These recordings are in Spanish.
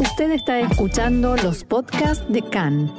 Usted está escuchando los podcasts de CAN.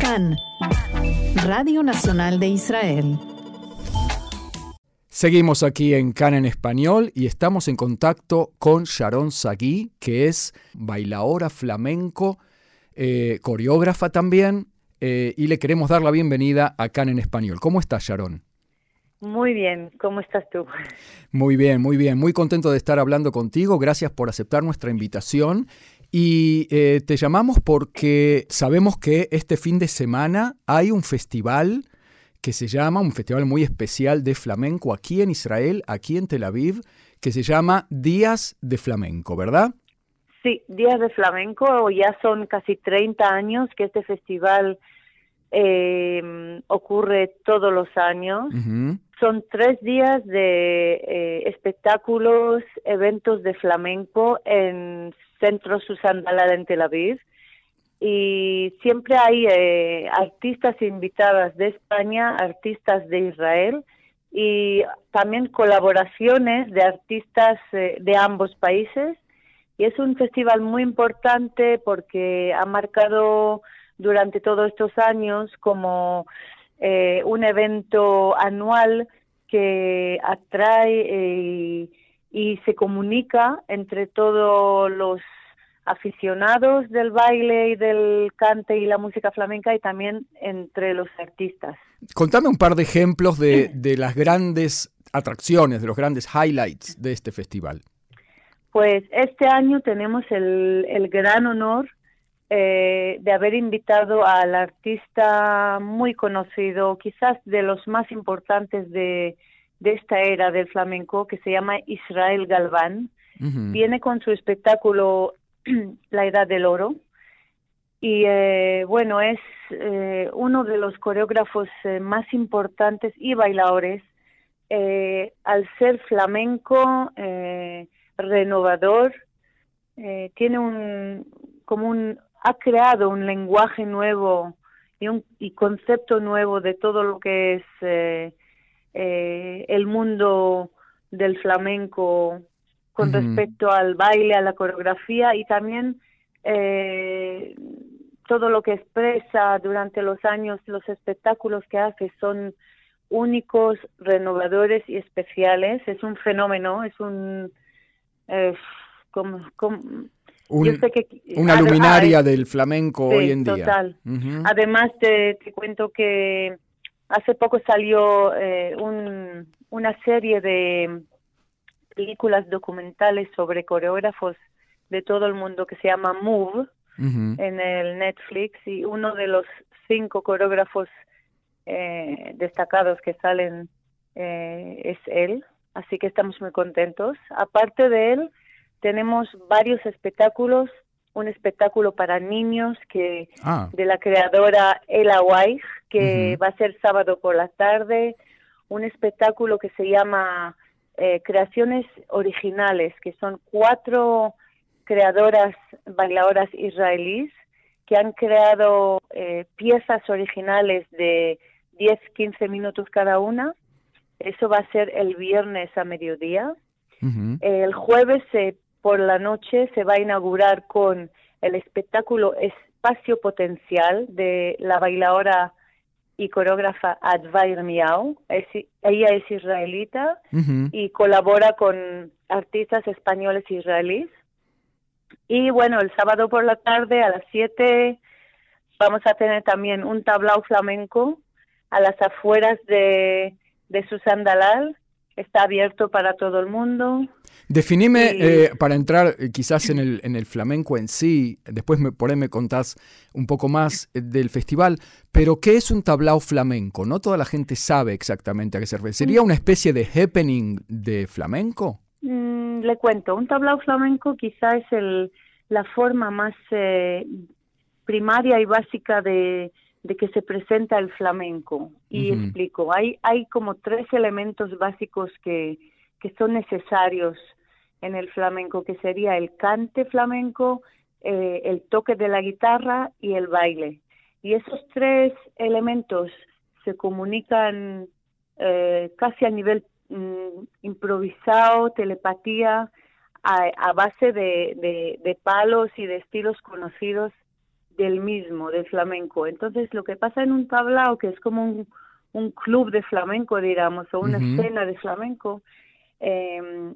CAN, Radio Nacional de Israel. Seguimos aquí en CAN en español y estamos en contacto con Sharon Sagui, que es bailaora flamenco, eh, coreógrafa también, eh, y le queremos dar la bienvenida a CAN en español. ¿Cómo estás, Sharon? Muy bien, ¿cómo estás tú? Muy bien, muy bien, muy contento de estar hablando contigo, gracias por aceptar nuestra invitación y eh, te llamamos porque sabemos que este fin de semana hay un festival que se llama, un festival muy especial de flamenco aquí en Israel, aquí en Tel Aviv, que se llama Días de Flamenco, ¿verdad? Sí, Días de Flamenco, ya son casi 30 años que este festival eh, ocurre todos los años. Son tres días de eh, espectáculos, eventos de flamenco en Centro Susan en Tel Aviv. Y siempre hay eh, artistas invitadas de España, artistas de Israel y también colaboraciones de artistas eh, de ambos países. Y es un festival muy importante porque ha marcado durante todos estos años como eh, un evento anual que atrae eh, y se comunica entre todos los aficionados del baile y del cante y la música flamenca y también entre los artistas. Contame un par de ejemplos de, las grandes atracciones, de los grandes highlights de este festival. Pues este año tenemos el, el gran honor eh, de haber invitado al artista muy conocido, quizás de los más importantes de, esta era del flamenco, que se llama Israel Galván. Viene con su espectáculo La Edad del Oro. Y eh, bueno, es eh, uno de los coreógrafos más importantes y bailadores. al ser flamenco, renovador, tiene un como un ha creado un lenguaje nuevo y un y concepto nuevo de todo lo que es eh, eh, el mundo del flamenco con respecto al baile, a la coreografía y también eh, todo lo que expresa durante los años, los espectáculos que hace son únicos, renovadores y especiales. Es un fenómeno, es un... como, como, una luminaria del flamenco hoy en día. Total. Además, te, cuento que hace poco salió eh, una serie de películas documentales sobre coreógrafos de todo el mundo que se llama Move en el Netflix y uno de los cinco coreógrafos eh, destacados que salen eh, es él, así que estamos muy contentos. Aparte de él, tenemos varios espectáculos, un espectáculo para niños que ah. de la creadora Ella Weiss, que va a ser sábado por la tarde, un espectáculo que se llama eh, Creaciones Originales, que son cuatro creadoras bailadoras israelíes que han creado eh, piezas originales de 10, 15 minutos cada una. Eso va a ser el viernes a mediodía. El jueves se por la noche se va a inaugurar con el espectáculo Espacio Potencial de la bailadora y coreógrafa Advair Miau. ella es israelita y colabora con artistas españoles e israelíes. Y bueno, el sábado por la tarde a las 7 vamos a tener también un tablao flamenco a las afueras de, de Susan Dalal. Está abierto para todo el mundo. Definime, eh, para entrar eh, quizás en el, en el flamenco en sí, después me, por ahí me contás un poco más eh, del festival, pero ¿qué es un tablao flamenco? No toda la gente sabe exactamente a qué se refiere. ¿Sería una especie de happening de flamenco? Mm, le cuento, un tablao flamenco quizás es el, la forma más primaria y básica de, que se presenta el flamenco. Y explico, hay, hay como tres elementos básicos que, que son necesarios en el flamenco, que sería el cante flamenco, eh, el toque de la guitarra y el baile. Y esos tres elementos se comunican eh, casi a nivel mm, improvisado, telepatía, a, base de, de, palos y de estilos conocidos del mismo, del flamenco. Entonces, lo que pasa en un tablao, que es como un, un club de flamenco, digamos, o una escena de flamenco, em,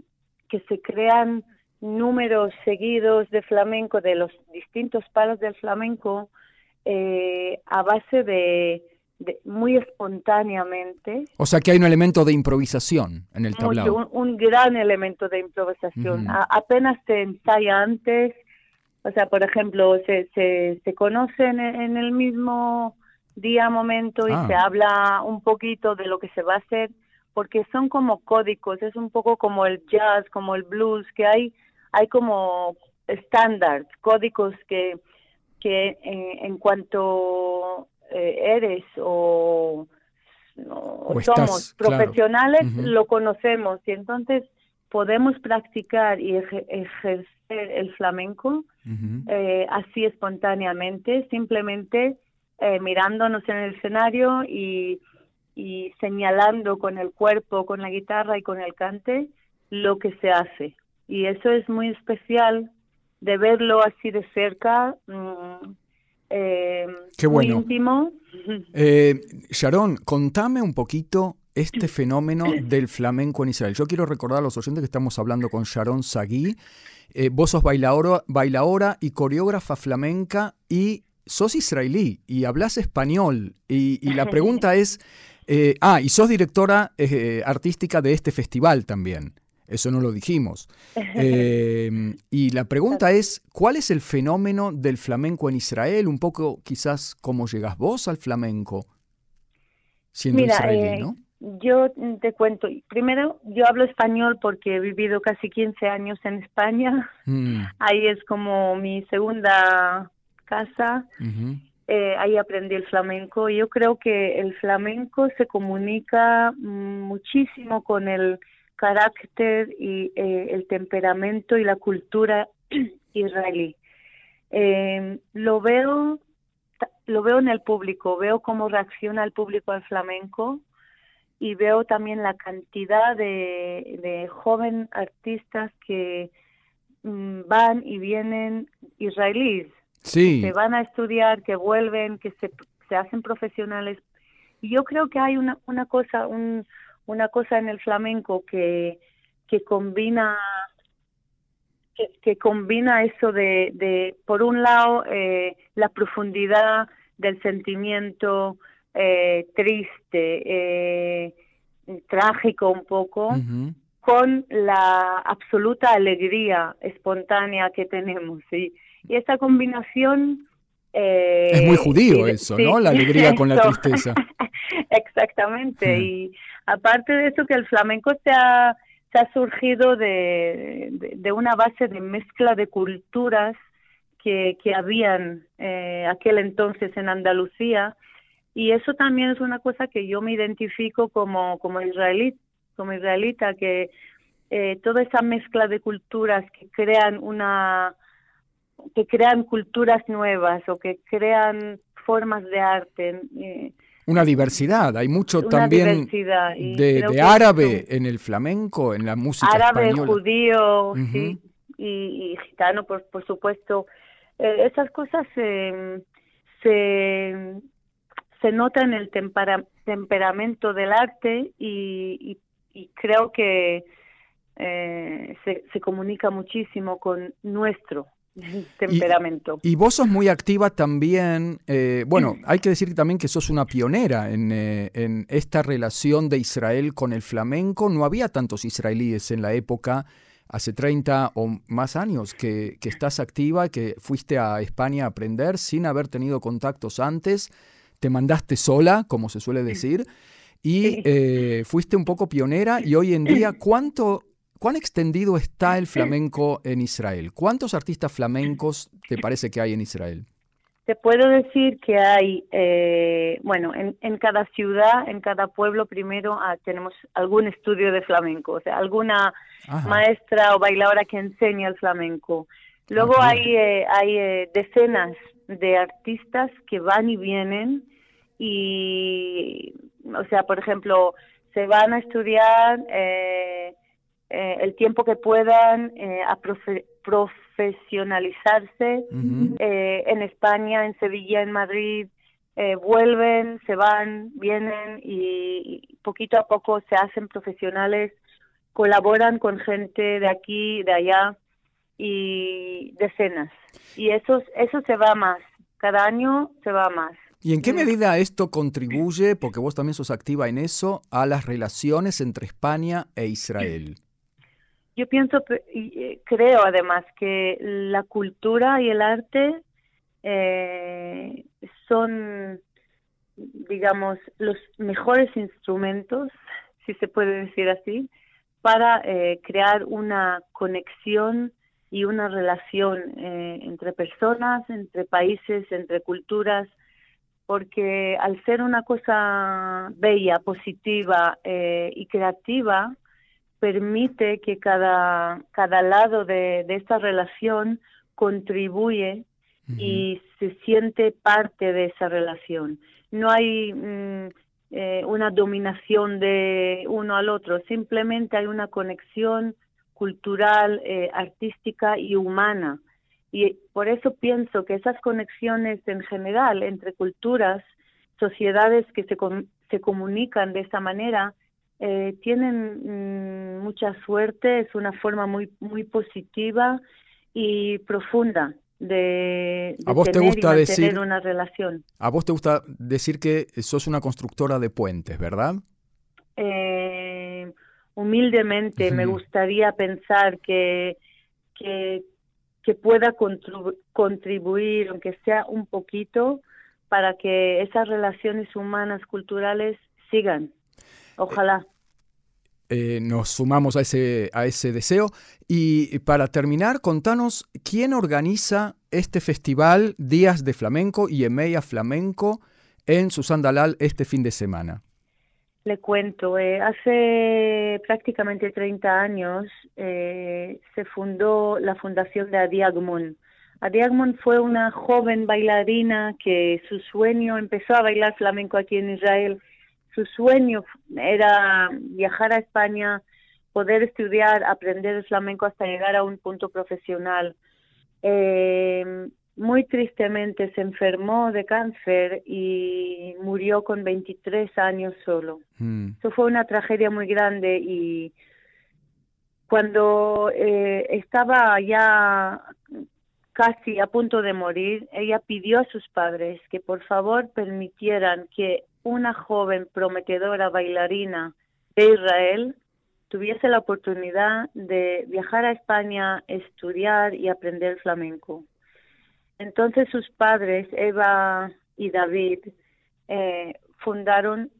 que se crean números seguidos de flamenco, de los distintos palos del flamenco, eh, a base de, muy espontáneamente. O sea que hay un elemento de improvisación en el tablao. un, gran elemento de improvisación. apenas se ensaya antes, o sea, por ejemplo, se, se, se conocen en, el mismo día, momento y ah. se habla un poquito de lo que se va a hacer, porque son como códigos, es un poco como el jazz, como el blues, que hay, hay como estándares, códigos que, que en cuanto eh, eres o, somos profesionales, lo conocemos. Y entonces podemos practicar y ejercer el flamenco eh, así espontáneamente, simplemente eh, mirándonos en el escenario y, y señalando con el cuerpo, con la guitarra y con el cante lo que se hace. Y eso es muy especial de verlo así de cerca. Mm, eh, Qué bueno. íntimo. Eh, Sharon, contame un poquito este fenómeno del flamenco en Israel. Yo quiero recordar a los oyentes que estamos hablando con Sharon Sagui. Eh, vos sos bailadora y coreógrafa flamenca y sos israelí y hablas español. Y, y la pregunta es, eh, ah, y sos directora artística de este festival también. Eso no lo dijimos. Y la pregunta es, ¿cuál es el fenómeno del flamenco en Israel? Un poco quizás cómo llegas vos al flamenco, siendo israelí, eh, ¿no? Yo te cuento, primero yo hablo español porque he vivido casi 15 años en España, mm. ahí es como mi segunda casa, eh, ahí aprendí el flamenco. Yo creo que el flamenco se comunica mm, muchísimo con el carácter y eh, el temperamento y la cultura israelí. Eh, lo veo lo veo en el público, veo cómo reacciona el público al flamenco y veo también la cantidad de, de jóvenes artistas que mm, van y vienen israelíes, sí. que van a estudiar, que vuelven, que se, se hacen profesionales. Y yo creo que hay una, una cosa, un, una cosa en el flamenco que, que combina que, combina eso de, de por un lado eh, la profundidad del sentimiento eh, triste eh, trágico un poco con la absoluta alegría espontánea que tenemos y, y esta combinación es muy judío eso, ¿no? La alegría con la tristeza. Exactamente. Y aparte de eso, que el flamenco se ha, se ha surgido de, de, una base de mezcla de culturas que, que habían eh, aquel entonces en Andalucía. Y eso también es una cosa que yo me identifico como, como israelí, como israelita, que eh, toda esa mezcla de culturas que crean una que crean culturas nuevas o que crean formas de arte. Eh, una diversidad, hay mucho también de, árabe en el flamenco, en la música árabe, judío, sí, y, gitano, por, por supuesto. Eh, esas cosas se, se notan en el temperamento del arte y, y, creo que eh, se, se comunica muchísimo con nuestro temperamento. Y, vos sos muy activa también, eh, bueno, hay que decir también que sos una pionera eh, en, esta relación de Israel con el flamenco. No había tantos israelíes en la época, hace 30 o más años, que, estás activa, que fuiste a España a aprender sin haber tenido contactos antes, te mandaste sola, como se suele decir. Y eh, fuiste un poco pionera y hoy en día, ¿cuánto ¿Cuán extendido está el flamenco en Israel? ¿Cuántos artistas flamencos te parece que hay en Israel? Te puedo decir que hay, eh, bueno, en, cada ciudad, en cada pueblo, primero ah, tenemos algún estudio de flamenco, o sea, alguna maestra o bailadora que enseña el flamenco. Luego hay, eh, hay eh, decenas de artistas que van y vienen y, o sea, por ejemplo, se van a estudiar eh, el tiempo que puedan a profesionalizarse en España, en Sevilla, en Madrid, vuelven, se van, vienen y, poquito a poco se hacen profesionales, colaboran con gente de aquí, de allá y decenas. Y eso, eso se va más, cada año se va más. ¿Y en qué medida esto contribuye, porque vos también sos activa en eso, a las relaciones entre España e Israel? Yo pienso, eh, creo además que la cultura y el arte eh, son, digamos, los mejores instrumentos, si se puede decir así, para eh, crear una conexión y una relación entre personas, entre países, entre culturas, porque al ser una cosa bella, positiva eh, y creativa, permite que cada, cada lado de, esta relación contribuye y se siente parte de esa relación. No hay mm, eh, una dominación de uno al otro, simplemente hay una conexión cultural, eh, artística y humana y por eso pienso que esas conexiones en general entre culturas, sociedades que se, se comunican de esa manera, eh, tienen mm, mucha suerte, es una forma muy, muy positiva y profunda de, ¿A vos te gusta decir, una relación. A vos te gusta decir que sos una constructora de puentes, ¿verdad? Eh, humildemente me gustaría pensar que, que que pueda contribuir, aunque sea un poquito, para que esas relaciones humanas, culturales, sigan. Ojalá. Eh, nos sumamos a ese, a ese deseo. Y para terminar, contanos quién organiza este festival Días de Flamenco y Emeia Flamenco en Susandalal este fin de semana. Le cuento, eh, hace prácticamente 30 años eh, se fundó la fundación de Adi Agmon. Adi Agmon fue una joven bailarina que su sueño empezó a bailar flamenco aquí en Israel. Su sueño era viajar a España, poder estudiar, aprender flamenco hasta llegar a un punto profesional. Eh, muy tristemente se enfermó de cáncer y murió con 23 años solo. Mm. Eso fue una tragedia muy grande y cuando eh, estaba ya casi a punto de morir, ella pidió a sus padres que por favor permitieran que una joven prometedora bailarina de Israel tuviese la oportunidad de viajar a España, estudiar y aprender flamenco. Entonces sus padres, Eva y David, eh, fundaron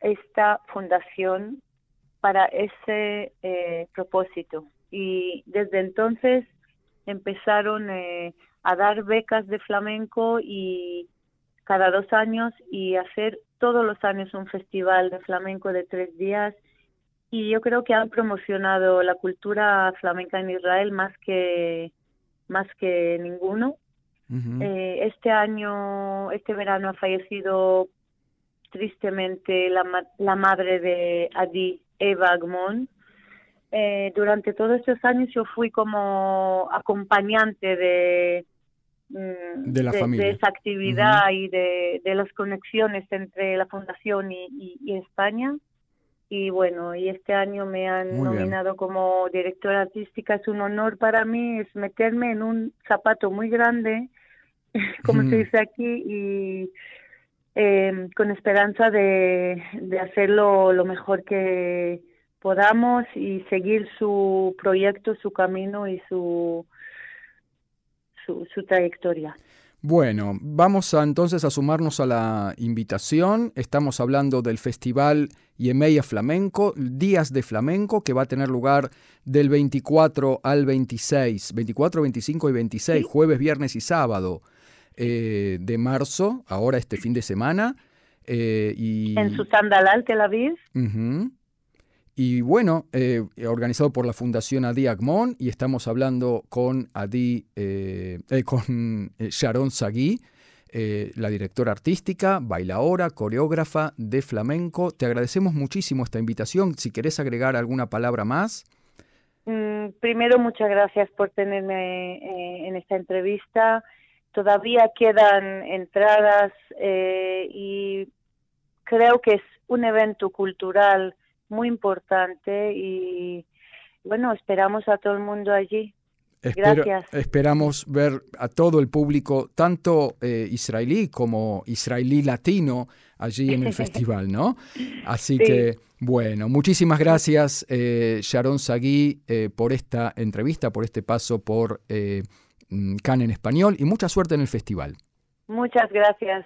esta fundación para ese eh, propósito. Y desde entonces empezaron eh, a dar becas de flamenco y cada dos años y hacer todos los años un festival de flamenco de tres días. Y yo creo que han promocionado la cultura flamenca en Israel más que más que ninguno eh, este año, este verano ha fallecido tristemente la, la madre de Adi, Eva Agmon. Eh, durante todos estos años yo fui como acompañante de, mm, de, esa actividad y de, las conexiones entre la fundación y, España. Y bueno, y este año me han nominado como directora artística. Es un honor para mí, es meterme en un zapato muy grande como se dice aquí, y em, con esperanza de, hacerlo lo mejor que podamos y seguir su proyecto, su camino y su, su, trayectoria. Bueno, vamos a, entonces a sumarnos a la invitación. Estamos hablando del Festival Yemeya Flamenco, Días de Flamenco, que va a tener lugar del 24 al 26, 24, 25 y 26, jueves, viernes y sábado. Eh, de marzo, ahora este fin de semana. Eh, y, en Susandalal, Tel Aviv. Y bueno, eh, organizado por la Fundación Adi Agmon y estamos hablando con Adi, con Sharon Sagui, la directora artística, bailaora, coreógrafa de flamenco. Te agradecemos muchísimo esta invitación. Si querés agregar alguna palabra más. Mm, primero, muchas gracias por tenerme eh, en esta entrevista. Todavía quedan entradas eh, y creo que es un evento cultural muy importante y bueno, esperamos a todo el mundo allí. Gracias. Esperamos ver a todo el público, tanto eh, israelí como israelí latino, allí en el festival, ¿no? Así que, bueno, muchísimas gracias, eh, Sharon Sagui, eh, por esta entrevista, por este paso por Cannes en español y mucha suerte en el festival. Muchas gracias.